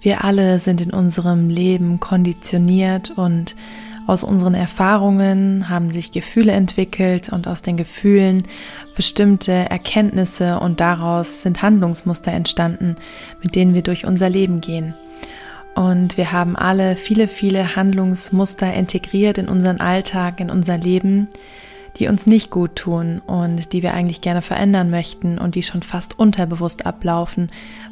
Wir alle sind in unserem Leben konditioniert und aus unseren Erfahrungen haben sich Gefühle entwickelt und aus den Gefühlen bestimmte Erkenntnisse und daraus sind Handlungsmuster entstanden, mit denen wir durch unser Leben gehen. Und wir haben alle viele, viele Handlungsmuster integriert in unseren Alltag, in unser Leben, die uns nicht gut tun und die wir eigentlich gerne verändern möchten und die schon fast unterbewusst ablaufen,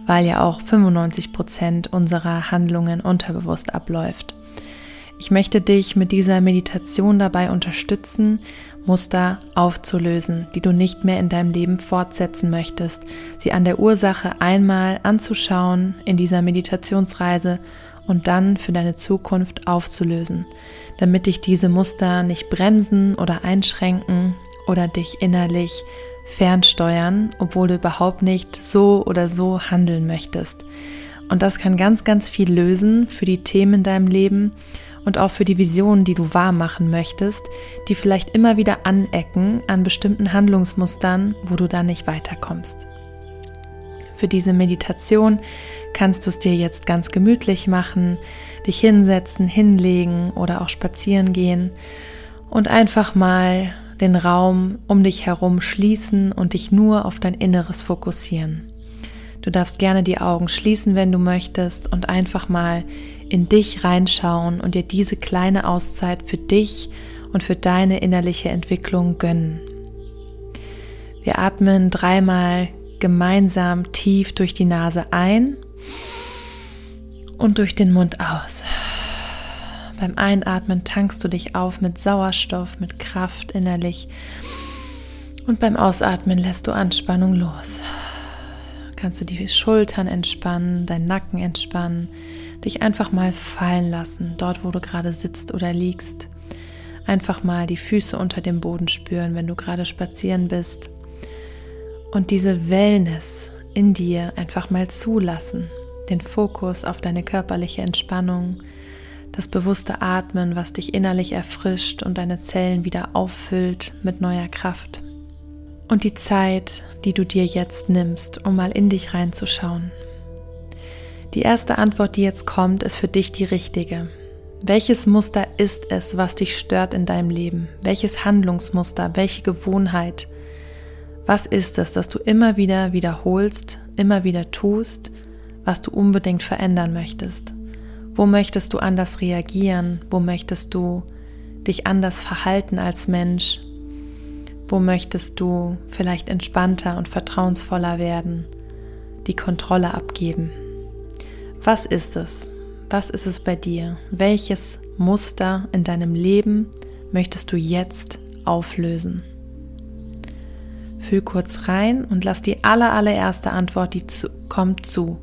weil ja auch 95 Prozent unserer Handlungen unterbewusst abläuft. Ich möchte dich mit dieser Meditation dabei unterstützen, Muster aufzulösen, die du nicht mehr in deinem Leben fortsetzen möchtest, sie an der Ursache einmal anzuschauen in dieser Meditationsreise und dann für deine Zukunft aufzulösen, damit dich diese Muster nicht bremsen oder einschränken oder dich innerlich fernsteuern, obwohl du überhaupt nicht so oder so handeln möchtest. Und das kann ganz, ganz viel lösen für die Themen in deinem Leben und auch für die Visionen, die du wahr machen möchtest, die vielleicht immer wieder anecken an bestimmten Handlungsmustern, wo du dann nicht weiterkommst. Für diese Meditation kannst du es dir jetzt ganz gemütlich machen, dich hinsetzen, hinlegen oder auch spazieren gehen und einfach mal den Raum um dich herum schließen und dich nur auf dein Inneres fokussieren. Du darfst gerne die Augen schließen, wenn du möchtest und einfach mal in dich reinschauen und dir diese kleine Auszeit für dich und für deine innerliche Entwicklung gönnen. Wir atmen dreimal gemeinsam tief durch die Nase ein und durch den Mund aus. Beim Einatmen tankst du dich auf mit Sauerstoff, mit Kraft innerlich. Und beim Ausatmen lässt du Anspannung los. Kannst du die Schultern entspannen, deinen Nacken entspannen, dich einfach mal fallen lassen, dort wo du gerade sitzt oder liegst. Einfach mal die Füße unter dem Boden spüren, wenn du gerade spazieren bist und diese Wellness in dir einfach mal zulassen. Den Fokus auf deine körperliche Entspannung, das bewusste Atmen, was dich innerlich erfrischt und deine Zellen wieder auffüllt mit neuer Kraft. Und die Zeit, die du dir jetzt nimmst, um mal in dich reinzuschauen. Die erste Antwort, die jetzt kommt, ist für dich die richtige. Welches Muster ist es, was dich stört in deinem Leben? Welches Handlungsmuster, welche Gewohnheit, was ist es, dass du immer wieder wiederholst, immer wieder tust, was du unbedingt verändern möchtest? Wo möchtest du anders reagieren? Wo möchtest du dich anders verhalten als Mensch? Wo möchtest du vielleicht entspannter und vertrauensvoller werden? Die Kontrolle abgeben? Was ist es? Was ist es bei dir? Welches Muster in deinem Leben möchtest du jetzt auflösen? Fühl kurz rein und lass die aller, allererste Antwort, die zu, kommt, zu.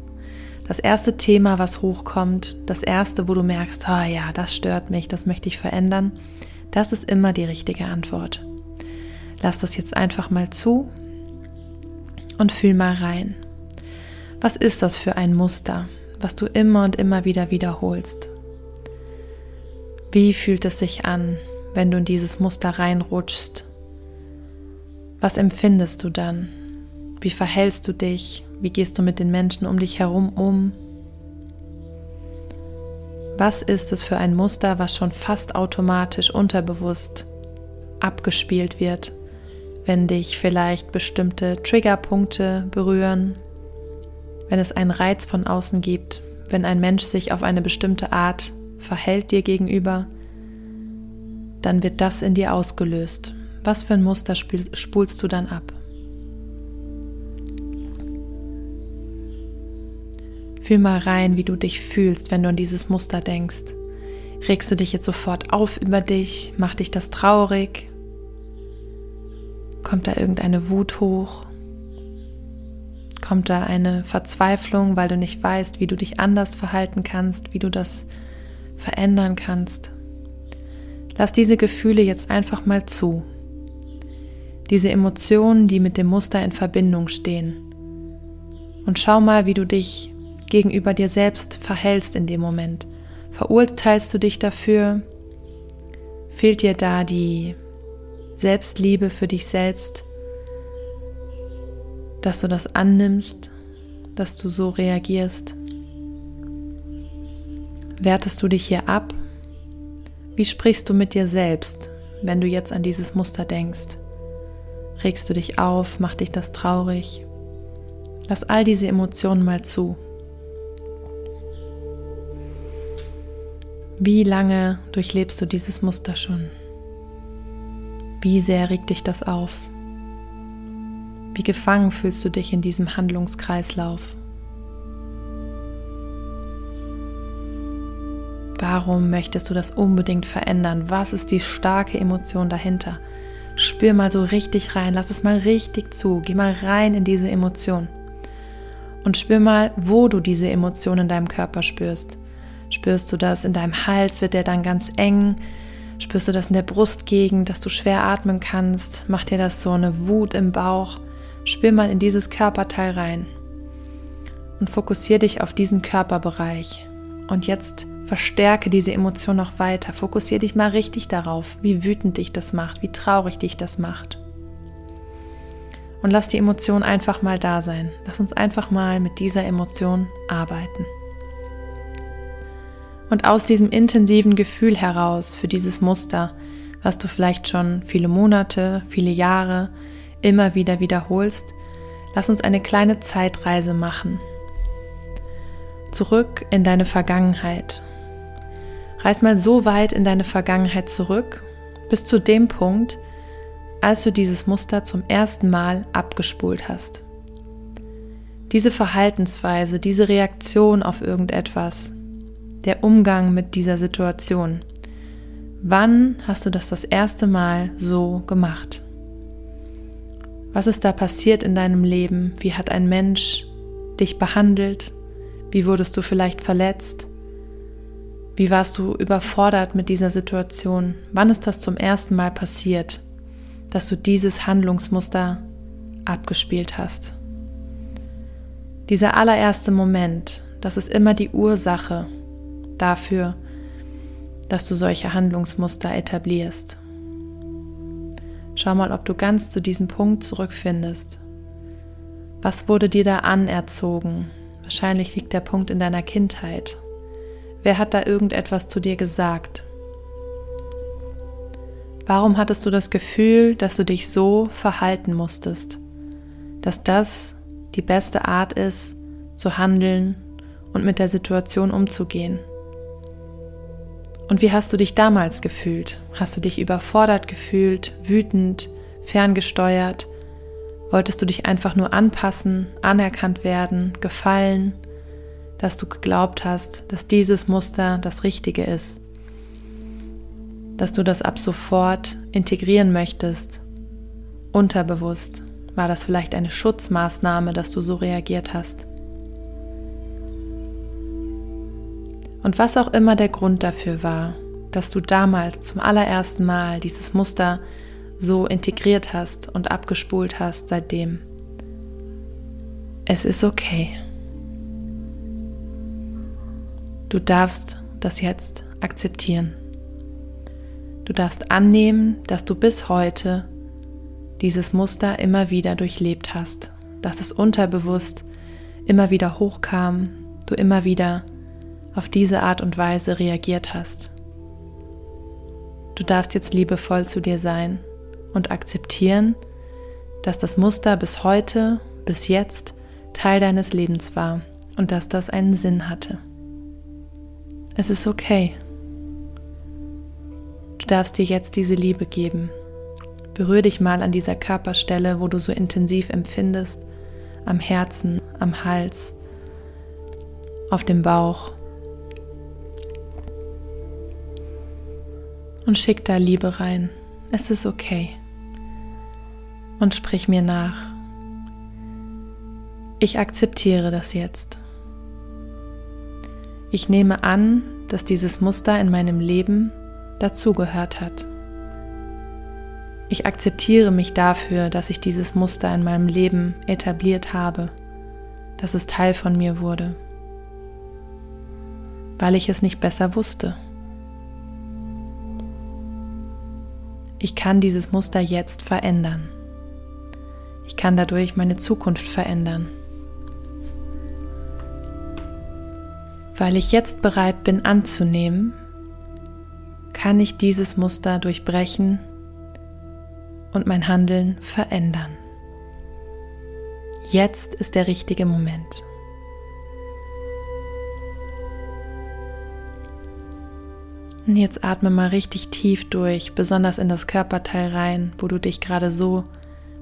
Das erste Thema, was hochkommt, das erste, wo du merkst, ah oh ja, das stört mich, das möchte ich verändern, das ist immer die richtige Antwort. Lass das jetzt einfach mal zu und fühl mal rein. Was ist das für ein Muster, was du immer und immer wieder wiederholst? Wie fühlt es sich an, wenn du in dieses Muster reinrutschst was empfindest du dann? Wie verhältst du dich? Wie gehst du mit den Menschen um dich herum um? Was ist es für ein Muster, was schon fast automatisch unterbewusst abgespielt wird, wenn dich vielleicht bestimmte Triggerpunkte berühren, wenn es einen Reiz von außen gibt, wenn ein Mensch sich auf eine bestimmte Art verhält dir gegenüber, dann wird das in dir ausgelöst. Was für ein Muster spulst du dann ab? Fühl mal rein, wie du dich fühlst, wenn du an dieses Muster denkst. Regst du dich jetzt sofort auf über dich? Macht dich das traurig? Kommt da irgendeine Wut hoch? kommt da eine Verzweiflung, weil du nicht weißt, wie du dich anders verhalten kannst, wie du das verändern kannst. Lass diese Gefühle jetzt einfach mal zu. Diese Emotionen, die mit dem Muster in Verbindung stehen. Und schau mal, wie du dich gegenüber dir selbst verhältst in dem Moment. Verurteilst du dich dafür? Fehlt dir da die Selbstliebe für dich selbst? dass du das annimmst, dass du so reagierst? Wertest du dich hier ab? Wie sprichst du mit dir selbst, wenn du jetzt an dieses Muster denkst? Regst du dich auf? Macht dich das traurig? Lass all diese Emotionen mal zu. Wie lange durchlebst du dieses Muster schon? Wie sehr regt dich das auf? Wie gefangen fühlst du dich in diesem Handlungskreislauf? Warum möchtest du das unbedingt verändern? Was ist die starke Emotion dahinter? Spür mal so richtig rein, lass es mal richtig zu, geh mal rein in diese Emotion. Und spür mal, wo du diese Emotion in deinem Körper spürst. Spürst du das in deinem Hals, wird der dann ganz eng? Spürst du das in der Brustgegend, dass du schwer atmen kannst? Macht dir das so eine Wut im Bauch? Spür mal in dieses Körperteil rein und fokussiere dich auf diesen Körperbereich. Und jetzt verstärke diese Emotion noch weiter. Fokussiere dich mal richtig darauf, wie wütend dich das macht, wie traurig dich das macht. Und lass die Emotion einfach mal da sein. Lass uns einfach mal mit dieser Emotion arbeiten. Und aus diesem intensiven Gefühl heraus für dieses Muster, was du vielleicht schon viele Monate, viele Jahre immer wieder wiederholst, lass uns eine kleine Zeitreise machen. Zurück in deine Vergangenheit. Reis mal so weit in deine Vergangenheit zurück, bis zu dem Punkt, als du dieses Muster zum ersten Mal abgespult hast. Diese Verhaltensweise, diese Reaktion auf irgendetwas, der Umgang mit dieser Situation. Wann hast du das das erste Mal so gemacht? Was ist da passiert in deinem Leben? Wie hat ein Mensch dich behandelt? Wie wurdest du vielleicht verletzt? Wie warst du überfordert mit dieser Situation? Wann ist das zum ersten Mal passiert, dass du dieses Handlungsmuster abgespielt hast? Dieser allererste Moment, das ist immer die Ursache dafür, dass du solche Handlungsmuster etablierst. Schau mal, ob du ganz zu diesem Punkt zurückfindest. Was wurde dir da anerzogen? Wahrscheinlich liegt der Punkt in deiner Kindheit. Wer hat da irgendetwas zu dir gesagt? Warum hattest du das Gefühl, dass du dich so verhalten musstest? Dass das die beste Art ist, zu handeln und mit der Situation umzugehen? Und wie hast du dich damals gefühlt? Hast du dich überfordert gefühlt, wütend, ferngesteuert? Wolltest du dich einfach nur anpassen, anerkannt werden, gefallen, dass du geglaubt hast, dass dieses Muster das Richtige ist? Dass du das ab sofort integrieren möchtest? Unterbewusst war das vielleicht eine Schutzmaßnahme, dass du so reagiert hast? Und was auch immer der Grund dafür war, dass du damals zum allerersten Mal dieses Muster so integriert hast und abgespult hast seitdem. Es ist okay. Du darfst das jetzt akzeptieren. Du darfst annehmen, dass du bis heute dieses Muster immer wieder durchlebt hast, dass es unterbewusst immer wieder hochkam, du immer wieder auf diese Art und Weise reagiert hast. Du darfst jetzt liebevoll zu dir sein und akzeptieren, dass das Muster bis heute, bis jetzt Teil deines Lebens war und dass das einen Sinn hatte. Es ist okay. Du darfst dir jetzt diese Liebe geben. Berühr dich mal an dieser Körperstelle, wo du so intensiv empfindest, am Herzen, am Hals, auf dem Bauch und schick da Liebe rein. Es ist okay. Und sprich mir nach. Ich akzeptiere das jetzt. Ich nehme an, dass dieses Muster in meinem Leben dazugehört hat. Ich akzeptiere mich dafür, dass ich dieses Muster in meinem Leben etabliert habe, dass es Teil von mir wurde, weil ich es nicht besser wusste. Ich kann dieses Muster jetzt verändern. Ich kann dadurch meine Zukunft verändern. Weil ich jetzt bereit bin anzunehmen, kann ich dieses Muster durchbrechen und mein Handeln verändern. Jetzt ist der richtige Moment. Und jetzt atme mal richtig tief durch, besonders in das Körperteil rein, wo du dich gerade so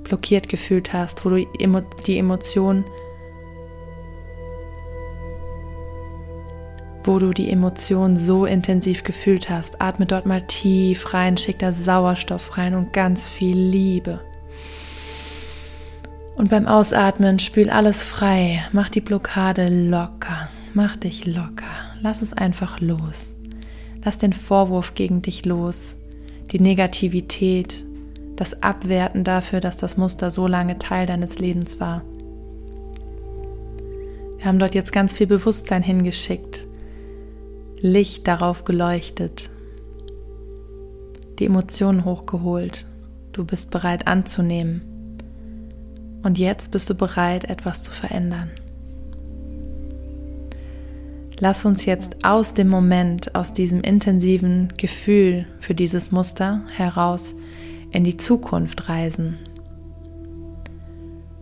blockiert gefühlt hast, wo du die Emotion wo du die Emotion so intensiv gefühlt hast. Atme dort mal tief rein, schick da Sauerstoff rein und ganz viel Liebe. Und beim Ausatmen spül alles frei, mach die Blockade locker, mach dich locker, lass es einfach los. Lass den Vorwurf gegen dich los, die Negativität, das Abwerten dafür, dass das Muster so lange Teil deines Lebens war. Wir haben dort jetzt ganz viel Bewusstsein hingeschickt, Licht darauf geleuchtet, die Emotionen hochgeholt. Du bist bereit anzunehmen. Und jetzt bist du bereit, etwas zu verändern. Lass uns jetzt aus dem Moment, aus diesem intensiven Gefühl für dieses Muster heraus in die Zukunft reisen.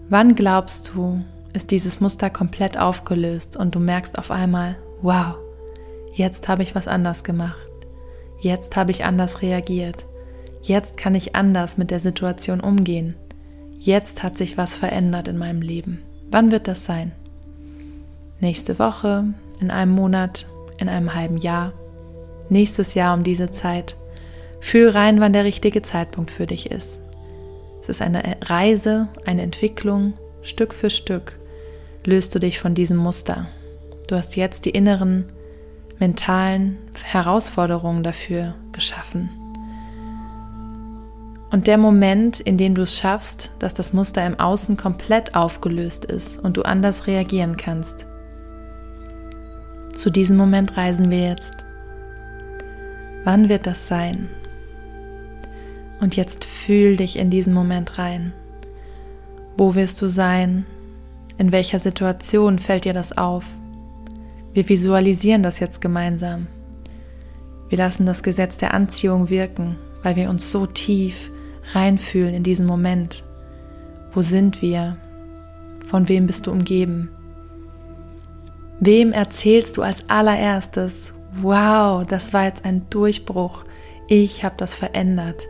Wann glaubst du, ist dieses Muster komplett aufgelöst und du merkst auf einmal, wow, Jetzt habe ich was anders gemacht. Jetzt habe ich anders reagiert. Jetzt kann ich anders mit der Situation umgehen. Jetzt hat sich was verändert in meinem Leben. Wann wird das sein? Nächste Woche, in einem Monat, in einem halben Jahr, nächstes Jahr um diese Zeit. Fühl rein, wann der richtige Zeitpunkt für dich ist. Es ist eine Reise, eine Entwicklung. Stück für Stück löst du dich von diesem Muster. Du hast jetzt die inneren mentalen Herausforderungen dafür geschaffen. Und der Moment, in dem du es schaffst, dass das Muster im Außen komplett aufgelöst ist und du anders reagieren kannst, zu diesem Moment reisen wir jetzt. Wann wird das sein? Und jetzt fühl dich in diesen Moment rein. Wo wirst du sein? In welcher Situation fällt dir das auf? Wir visualisieren das jetzt gemeinsam. Wir lassen das Gesetz der Anziehung wirken, weil wir uns so tief reinfühlen in diesen Moment. Wo sind wir? Von wem bist du umgeben? Wem erzählst du als allererstes, wow, das war jetzt ein Durchbruch, ich habe das verändert,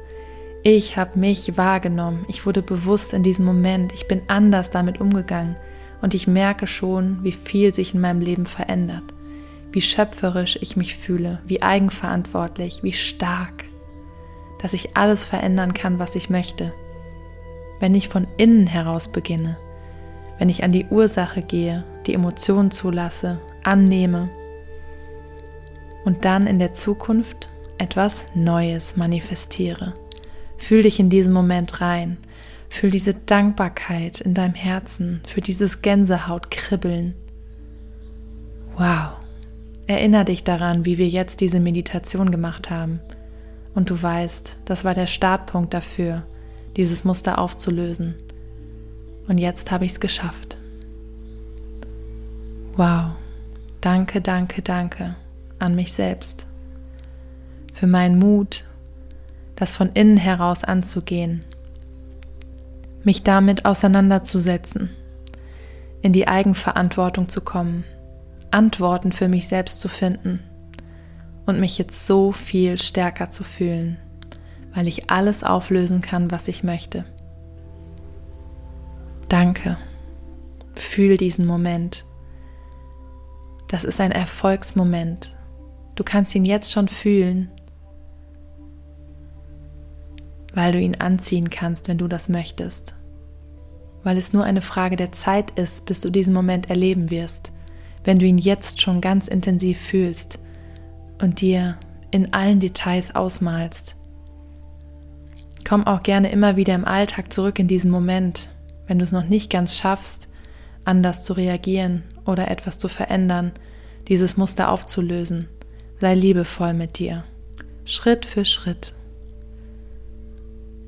ich habe mich wahrgenommen, ich wurde bewusst in diesem Moment, ich bin anders damit umgegangen, und ich merke schon, wie viel sich in meinem Leben verändert, wie schöpferisch ich mich fühle, wie eigenverantwortlich, wie stark, dass ich alles verändern kann, was ich möchte. Wenn ich von innen heraus beginne, wenn ich an die Ursache gehe, die Emotionen zulasse, annehme und dann in der Zukunft etwas Neues manifestiere. Fühl dich in diesen Moment rein Fühl diese Dankbarkeit in deinem Herzen für dieses Gänsehautkribbeln. Wow. Erinner dich daran, wie wir jetzt diese Meditation gemacht haben. Und du weißt, das war der Startpunkt dafür, dieses Muster aufzulösen. Und jetzt habe ich es geschafft. Wow. Danke, danke, danke an mich selbst. Für meinen Mut, das von innen heraus anzugehen mich damit auseinanderzusetzen, in die Eigenverantwortung zu kommen, Antworten für mich selbst zu finden und mich jetzt so viel stärker zu fühlen, weil ich alles auflösen kann, was ich möchte. Danke. Fühl diesen Moment. Das ist ein Erfolgsmoment. Du kannst ihn jetzt schon fühlen weil du ihn anziehen kannst, wenn du das möchtest. weil es nur eine Frage der Zeit ist, bis du diesen Moment erleben wirst, wenn du ihn jetzt schon ganz intensiv fühlst und dir in allen Details ausmalst. Komm auch gerne immer wieder im Alltag zurück in diesen Moment, wenn du es noch nicht ganz schaffst, anders zu reagieren oder etwas zu verändern, dieses Muster aufzulösen. Sei liebevoll mit dir, Schritt für Schritt.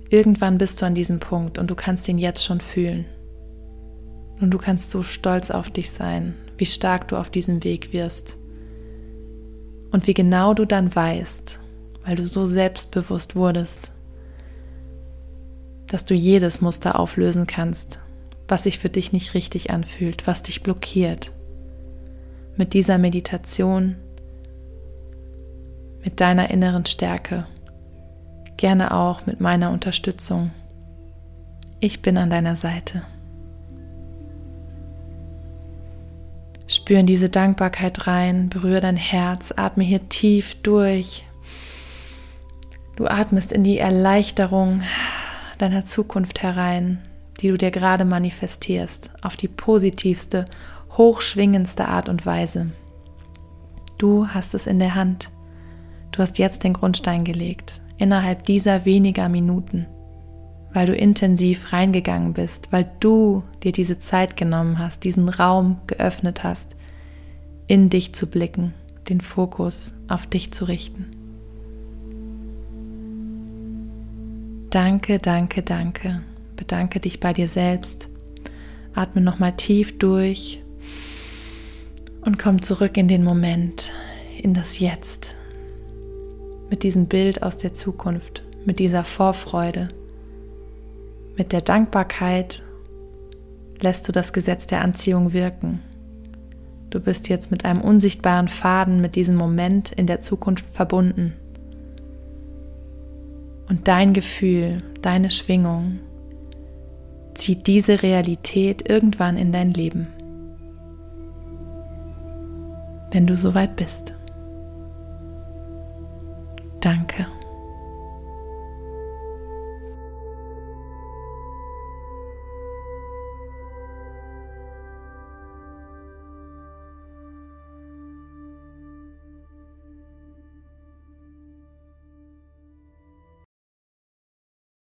Irgendwann bist du an diesem Punkt und du kannst ihn jetzt schon fühlen. Und du kannst so stolz auf dich sein, wie stark du auf diesem Weg wirst. Und wie genau du dann weißt, weil du so selbstbewusst wurdest, dass du jedes Muster auflösen kannst, was sich für dich nicht richtig anfühlt, was dich blockiert. Mit dieser Meditation, mit deiner inneren Stärke gerne auch mit meiner Unterstützung. Ich bin an deiner Seite. Spür in diese Dankbarkeit rein, berühre dein Herz, atme hier tief durch. Du atmest in die Erleichterung deiner Zukunft herein, die du dir gerade manifestierst, auf die positivste, hochschwingendste Art und Weise. Du hast es in der Hand. Du hast jetzt den Grundstein gelegt innerhalb dieser weniger Minuten, weil du intensiv reingegangen bist, weil du dir diese Zeit genommen hast, diesen Raum geöffnet hast, in dich zu blicken, den Fokus auf dich zu richten. Danke, danke, danke. Bedanke dich bei dir selbst. Atme nochmal tief durch und komm zurück in den Moment, in das Jetzt mit diesem Bild aus der Zukunft, mit dieser Vorfreude, mit der Dankbarkeit lässt du das Gesetz der Anziehung wirken. Du bist jetzt mit einem unsichtbaren Faden mit diesem Moment in der Zukunft verbunden. Und dein Gefühl, deine Schwingung zieht diese Realität irgendwann in dein Leben. Wenn du soweit bist.